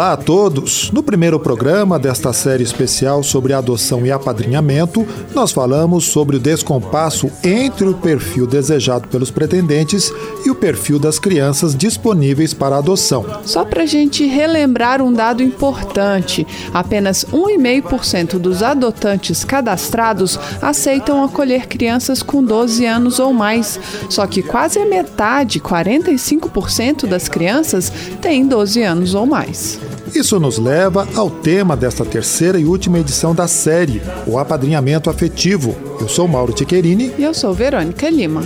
Olá a todos! No primeiro programa desta série especial sobre adoção e apadrinhamento, nós falamos sobre o descompasso entre o perfil desejado pelos pretendentes e o perfil das crianças disponíveis para adoção. Só para a gente relembrar um dado importante: apenas 1,5% dos adotantes cadastrados aceitam acolher crianças com 12 anos ou mais. Só que quase a metade, 45% das crianças, têm 12 anos ou mais. Isso nos leva ao tema desta terceira e última edição da série, o apadrinhamento afetivo. Eu sou Mauro Tiquerini. E eu sou Verônica Lima.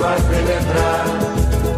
faz penetrar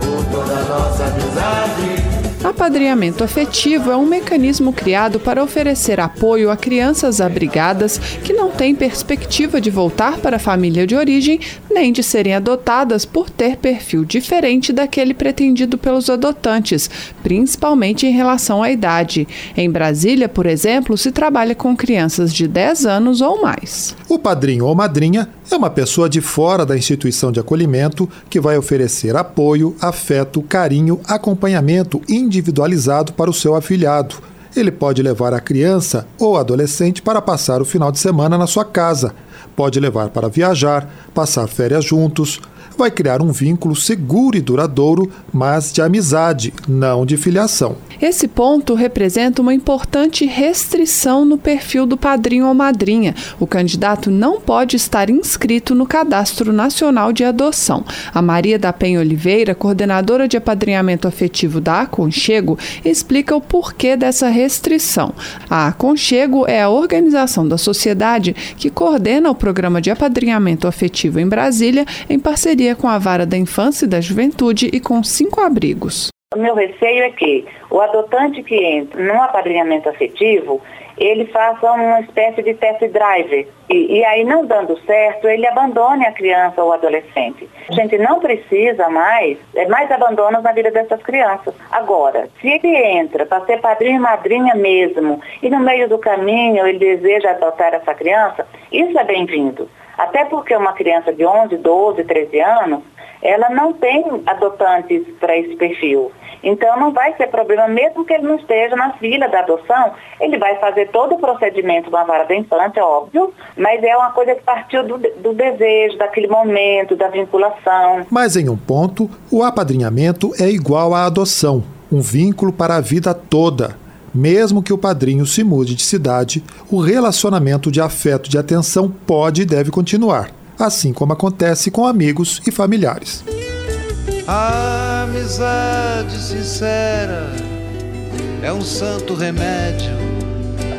por toda a nossa amizade. Apadrinhamento afetivo é um mecanismo criado para oferecer apoio a crianças abrigadas que não têm perspectiva de voltar para a família de origem nem de serem adotadas por ter perfil diferente daquele pretendido pelos adotantes, principalmente em relação à idade. Em Brasília, por exemplo, se trabalha com crianças de 10 anos ou mais. O padrinho ou madrinha é uma pessoa de fora da instituição de acolhimento que vai oferecer apoio, afeto, carinho, acompanhamento individualizado para o seu afilhado. Ele pode levar a criança ou adolescente para passar o final de semana na sua casa, pode levar para viajar, passar férias juntos, vai criar um vínculo seguro e duradouro, mas de amizade, não de filiação. Esse ponto representa uma importante restrição no perfil do padrinho ou madrinha. O candidato não pode estar inscrito no Cadastro Nacional de Adoção. A Maria da Penha Oliveira, coordenadora de apadrinhamento afetivo da Aconchego, explica o porquê dessa restrição. A Aconchego é a organização da sociedade que coordena o programa de apadrinhamento afetivo em Brasília, em parceria com a Vara da Infância e da Juventude e com cinco abrigos. O meu receio é que o adotante que entra num apadrinhamento afetivo, ele faça uma espécie de test drive. E, e, aí, não dando certo, ele abandone a criança ou o adolescente. A gente não precisa mais, é mais abandonos na vida dessas crianças. Agora, se ele entra para ser padrinho e madrinha mesmo, e no meio do caminho ele deseja adotar essa criança, isso é bem-vindo. Até porque uma criança de 11, 12, 13 anos, ela não tem adotantes para esse perfil. Então não vai ser problema, mesmo que ele não esteja na fila da adoção, ele vai fazer todo o procedimento da vara da infância, óbvio, mas é uma coisa que partiu do, do desejo, daquele momento, da vinculação. Mas em um ponto, o apadrinhamento é igual à adoção, um vínculo para a vida toda. Mesmo que o padrinho se mude de cidade, o relacionamento de afeto e de atenção pode e deve continuar, assim como acontece com amigos e familiares. A amizade sincera é um santo remédio,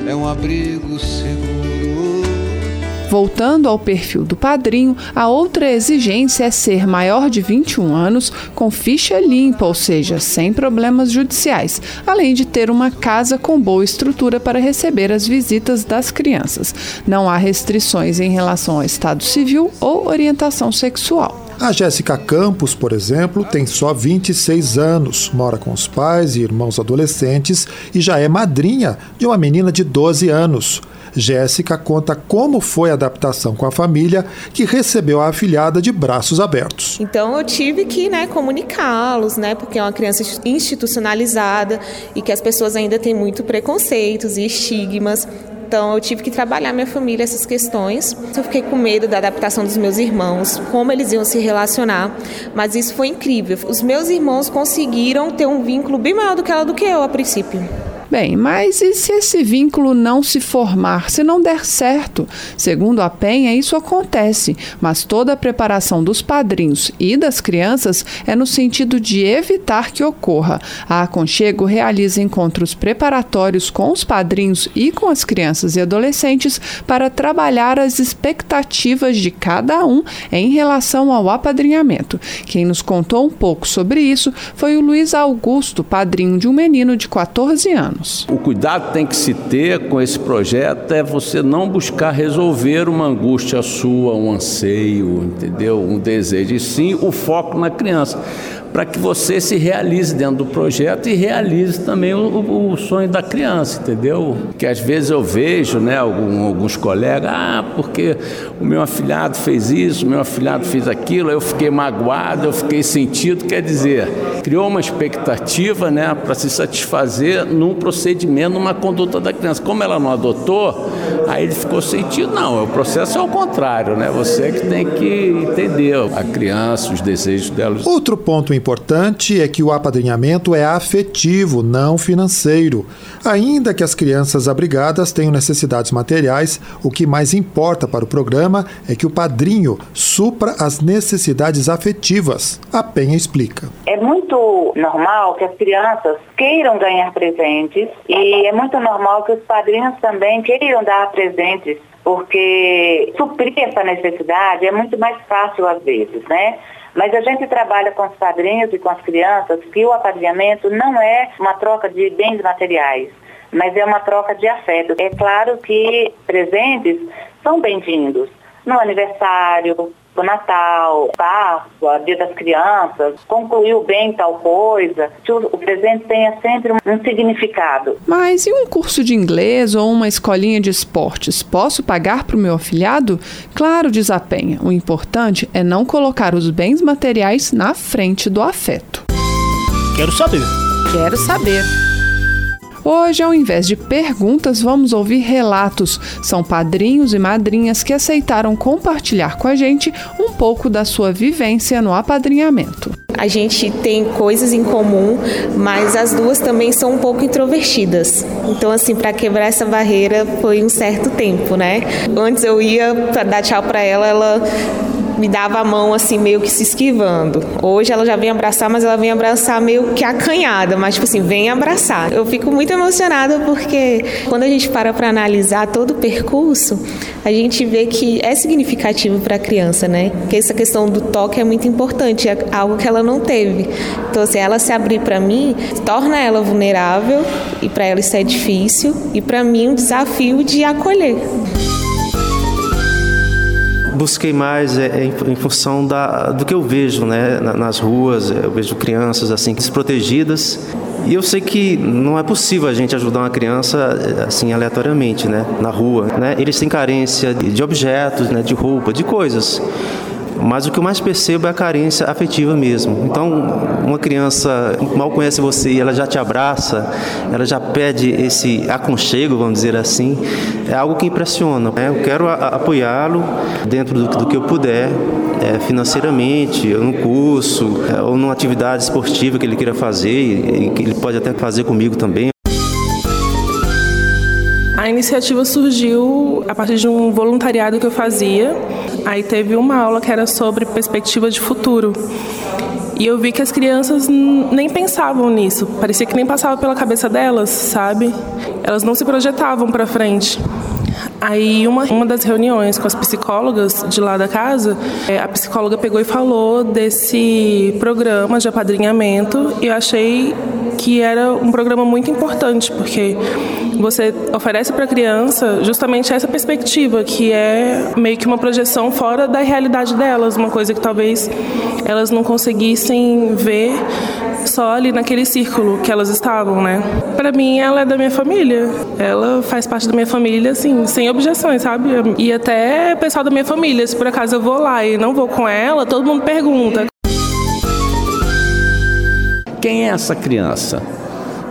é um abrigo seguro. Voltando ao perfil do padrinho, a outra exigência é ser maior de 21 anos, com ficha limpa, ou seja, sem problemas judiciais, além de ter uma casa com boa estrutura para receber as visitas das crianças. Não há restrições em relação ao estado civil ou orientação sexual. A Jéssica Campos, por exemplo, tem só 26 anos, mora com os pais e irmãos adolescentes e já é madrinha de uma menina de 12 anos. Jéssica conta como foi a adaptação com a família que recebeu a afilhada de braços abertos. Então eu tive que né, comunicá-los, né, porque é uma criança institucionalizada e que as pessoas ainda têm muito preconceitos e estigmas. Então eu tive que trabalhar minha família essas questões. Eu fiquei com medo da adaptação dos meus irmãos, como eles iam se relacionar, mas isso foi incrível. Os meus irmãos conseguiram ter um vínculo bem maior do que ela do que eu a princípio. Bem, mas e se esse vínculo não se formar, se não der certo? Segundo a Penha, isso acontece, mas toda a preparação dos padrinhos e das crianças é no sentido de evitar que ocorra. A Aconchego realiza encontros preparatórios com os padrinhos e com as crianças e adolescentes para trabalhar as expectativas de cada um em relação ao apadrinhamento. Quem nos contou um pouco sobre isso foi o Luiz Augusto, padrinho de um menino de 14 anos. O cuidado tem que se ter com esse projeto é você não buscar resolver uma angústia sua, um anseio, entendeu? Um desejo, e sim o foco na criança para que você se realize dentro do projeto e realize também o, o, sonho da criança, entendeu? Que às vezes eu vejo, né, algum, alguns colegas, ah, porque o meu afilhado fez isso, o meu afilhado fez aquilo, eu fiquei magoado, eu fiquei sentido, quer dizer, criou uma expectativa, né, para se satisfazer num procedimento, numa conduta da criança. Como ela não adotou, aí ele ficou sentido. Não, o processo é o contrário, né? Você que tem que entender a criança, os desejos dela. Outro ponto importante importante é que o apadrinhamento é afetivo, não financeiro. Ainda que as crianças abrigadas tenham necessidades materiais, o que mais importa para o programa é que o padrinho supra as necessidades afetivas. A Penha explica. É muito normal que as crianças queiram ganhar presentes e é muito normal que os padrinhos também queiram dar presentes porque suprir essa necessidade é muito mais fácil às vezes, né? Mas a gente trabalha com os padrinhos e com as crianças que o apadrinhamento não é uma troca de bens materiais, mas é uma troca de afeto. É claro que presentes são bem-vindos no aniversário, o Natal, Páscoa, Dia das Crianças, concluiu bem tal coisa, que o, o presente tenha sempre um, um significado. Mas e um curso de inglês ou uma escolinha de esportes? Posso pagar para o meu afilhado? Claro, diz a Penha. O importante é não colocar os bens materiais na frente do afeto. Quero saber. Quero saber. Hoje, ao invés de perguntas, vamos ouvir relatos. São padrinhos e madrinhas que aceitaram compartilhar com a gente um pouco da sua vivência no apadrinhamento. A gente tem coisas em comum, mas as duas também são um pouco introvertidas. Então, assim, para quebrar essa barreira foi um certo tempo, né? Antes eu ia dar tchau para ela, ela me dava a mão assim, meio que se esquivando. Hoje ela já vem abraçar, mas ela vem abraçar meio que acanhada, mas tipo assim, vem abraçar. Eu fico muito emocionada porque quando a gente para para analisar todo o percurso, a gente vê que é significativo para a criança, né? Que essa questão do toque é muito importante, é algo que ela não teve. Então, assim, ela se abrir para mim, torna ela vulnerável e para ela isso é difícil e para mim um desafio de acolher busquei mais é, é, em, em, função da, do que eu vejo né, nas ruas, eu vejo crianças assim desprotegidas e eu sei que não é possível a gente ajudar uma criança assim aleatoriamente, né, na rua, né? Eles têm carência de objetos, né, de roupa, de coisas. Mas o que eu mais percebo é a carência afetiva mesmo. Então, uma criança mal conhece você e ela já te abraça, ela já pede esse aconchego, vamos dizer assim, é algo que impressiona. Né? Eu quero apoiá-lo dentro do, do, que eu puder, é, financeiramente, no curso, é, ou numa atividade esportiva que ele queira fazer, e que ele pode até fazer comigo também. A iniciativa surgiu a partir de um voluntariado que eu fazia. Aí teve uma aula que era sobre perspectiva de futuro. E eu vi que as crianças nem pensavam nisso, parecia que nem passava pela cabeça delas, sabe? Elas não se projetavam para frente. Aí, uma, uma das reuniões com as psicólogas de lá da casa, é, a psicóloga pegou e falou desse programa de apadrinhamento e eu achei que era um programa muito importante, porque você oferece para a criança justamente essa perspectiva, que é meio que uma projeção fora da realidade delas, uma coisa que talvez elas não conseguissem ver só ali naquele círculo que elas estavam, né? Para mim, ela é da minha família. Ela faz parte da minha família, assim, sem objeções, sabe? E até o pessoal da minha família, se por acaso eu vou lá e não vou com ela, todo mundo pergunta. Quem é essa criança?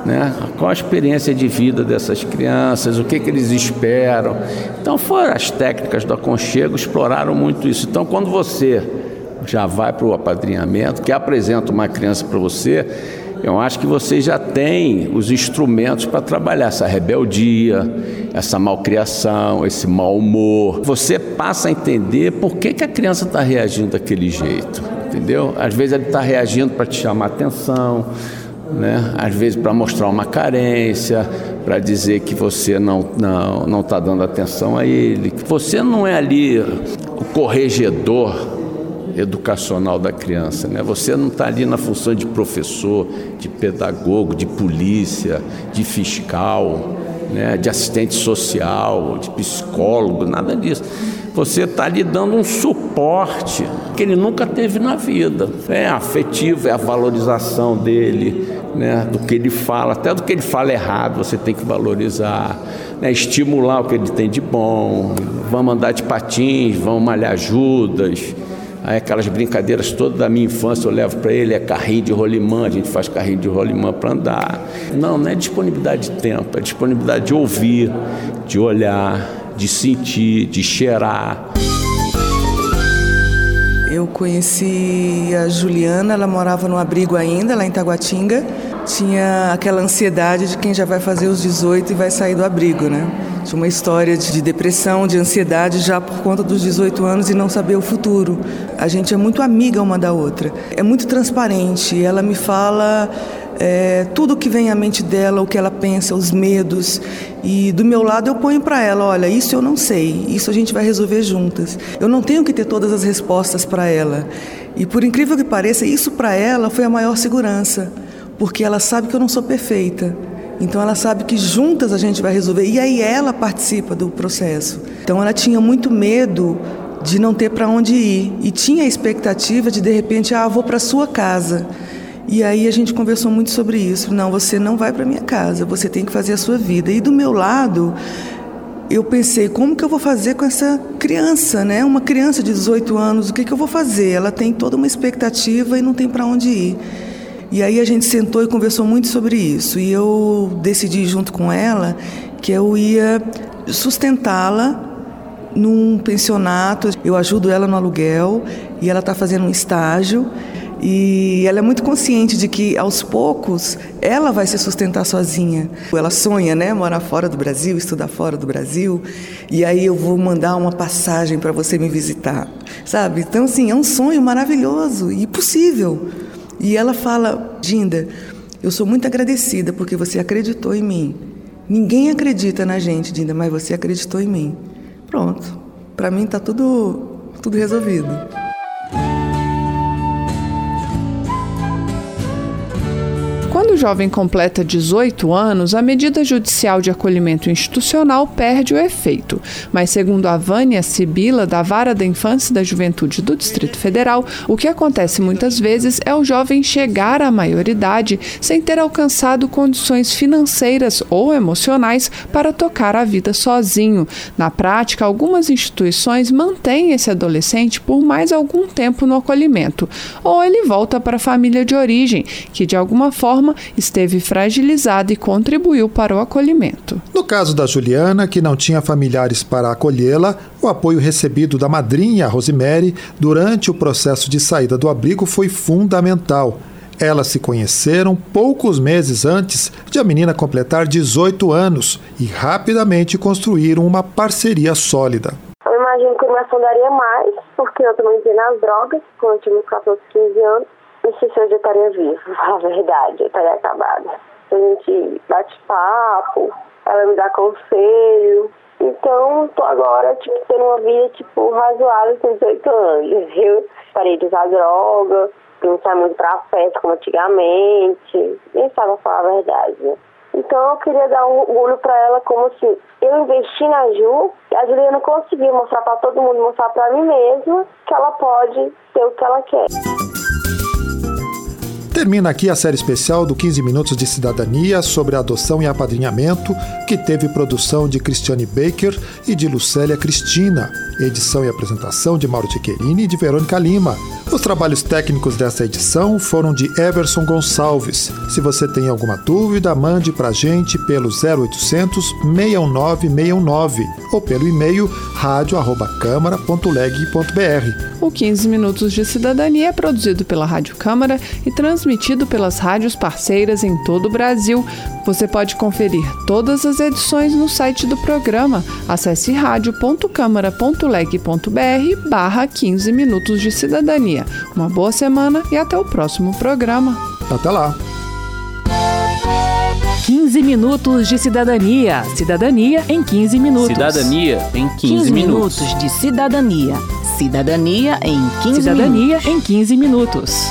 Né? Qual a experiência de vida dessas crianças, o que, que eles esperam. Então, foram as técnicas do aconchego, exploraram muito isso. Então, quando você já vai para o apadrinhamento, que apresenta uma criança para você, Eu acho que você já tem os instrumentos para trabalhar essa rebeldia, essa malcriação, esse mau humor. Você passa a entender por que, que a criança está reagindo daquele jeito, entendeu? Às vezes ele está reagindo para te chamar atenção, né? às vezes para mostrar uma carência, para dizer que você não não não está dando atenção a ele, que você não é ali o corregedor educacional da criança, né? Você não está ali na função de professor, de pedagogo, de polícia, de fiscal, né? De assistente social, de psicólogo, nada disso. Você está lhe dando um suporte que ele nunca teve na vida. É afetivo, é a valorização dele, né? do que ele fala, até do que ele fala errado, você tem que valorizar, né? estimular o que ele tem de bom. Vamos andar de patins, vamos malhar Judas. Aí aquelas brincadeiras todas da minha infância eu levo para ele, é carrinho de rolimã, a gente faz carrinho de rolimã para andar. Não, não é disponibilidade de tempo, é disponibilidade de ouvir, de olhar, de sentir, de cheirar. Eu conheci a Juliana, ela morava no abrigo ainda, lá em Taguatinga. Tinha aquela ansiedade de quem já vai fazer os 18 e vai sair do abrigo, né? Tinha uma história de depressão, de ansiedade já por conta dos 18 anos e não saber o futuro. A gente é muito amiga uma da outra. É muito transparente. Ela me fala é, tudo que vem à mente dela, o que ela pensa, os medos. E do meu lado eu ponho para ela: olha, isso eu não sei, isso a gente vai resolver juntas. Eu não tenho que ter todas as respostas para ela. E por incrível que pareça, isso para ela foi a maior segurança, porque ela sabe que eu não sou perfeita. Então ela sabe que juntas a gente vai resolver e aí ela participa do processo. Então ela tinha muito medo de não ter para onde ir e tinha a expectativa de de repente, ah, vou para sua casa. E aí a gente conversou muito sobre isso. Não, você não vai para minha casa, você tem que fazer a sua vida. E do meu lado, eu pensei, como que eu vou fazer com essa criança, né? Uma criança de 18 anos, o que, que eu vou fazer? Ela tem toda uma expectativa e não tem para onde ir. E aí a gente sentou e conversou muito sobre isso. E eu decidi junto com ela que eu ia sustentá-la num pensionato. Eu ajudo ela no aluguel e ela está fazendo um estágio. E ela é muito consciente de que aos poucos ela vai se sustentar sozinha. Ela sonha, né, morar fora do Brasil, estudar fora do Brasil, e aí eu vou mandar uma passagem para você me visitar, sabe? Então assim, é um sonho maravilhoso e possível. E ela fala: "Dinda, eu sou muito agradecida porque você acreditou em mim. Ninguém acredita na gente, Dinda, mas você acreditou em mim." Pronto. Para mim tá tudo tudo resolvido. Quando o jovem completa 18 anos, a medida judicial de acolhimento institucional perde o efeito. Mas, segundo a Vânia Sibila, da Vara da Infância e da Juventude do Distrito Federal, o que acontece muitas vezes é o jovem chegar à maioridade sem ter alcançado condições financeiras ou emocionais para tocar a vida sozinho. Na prática, algumas instituições mantêm esse adolescente por mais algum tempo no acolhimento, ou ele volta para a família de origem, que de alguma forma esteve fragilizada e contribuiu para o acolhimento. No caso da Juliana, que não tinha familiares para acolhê-la, o apoio recebido da madrinha, Rosemary, durante o processo de saída do abrigo foi fundamental. Elas se conheceram poucos meses antes de a menina completar 18 anos e rapidamente construíram uma parceria sólida. Eu imagino que eu me afundaria mais, porque eu também entrei nas drogas quando eu tinha uns 14, 15 anos. Não sei se eu já estaria vivo, a verdade, eu estaria acabada. A gente bate papo, ela me dá conselho. Então, tô agora, tipo, tendo uma vida, tipo, razoável com 18 anos, viu? Parei de usar droga, não sai muito pra festa como antigamente, nem sabe falar a verdade, né? Então eu queria dar um orgulho para ela como se eu investi na Ju e a Juliana conseguiu mostrar para todo mundo, mostrar para mim mesma que ela pode ter o que ela quer. Termina aqui a série especial do 15 Minutos de Cidadania sobre adoção e apadrinhamento, que teve produção de Cristiane Baker e de Lucélia Cristina. Edição e apresentação de Mauro Tiquerini e de Verônica Lima. Os trabalhos técnicos dessa edição foram de Everson Gonçalves. Se você tem alguma dúvida, mande para a gente pelo 0800 61969 ou pelo e-mail radio@câmara.leg.br. O 15 Minutos de Cidadania é produzido pela Rádio Câmara e transmitido pelas rádios parceiras em todo o Brasil. Você pode conferir todas as edições no site do programa. Acesse radio.câmara.leg.br barra 15 Minutos de Cidadania. Uma boa semana e até o próximo programa. Até lá! 15 minutos de cidadania. Cidadania em 15 minutos. Cidadania em 15, 15 minutos. minutos de cidadania. Cidadania em 15 Cidadania minutos. em 15 minutos.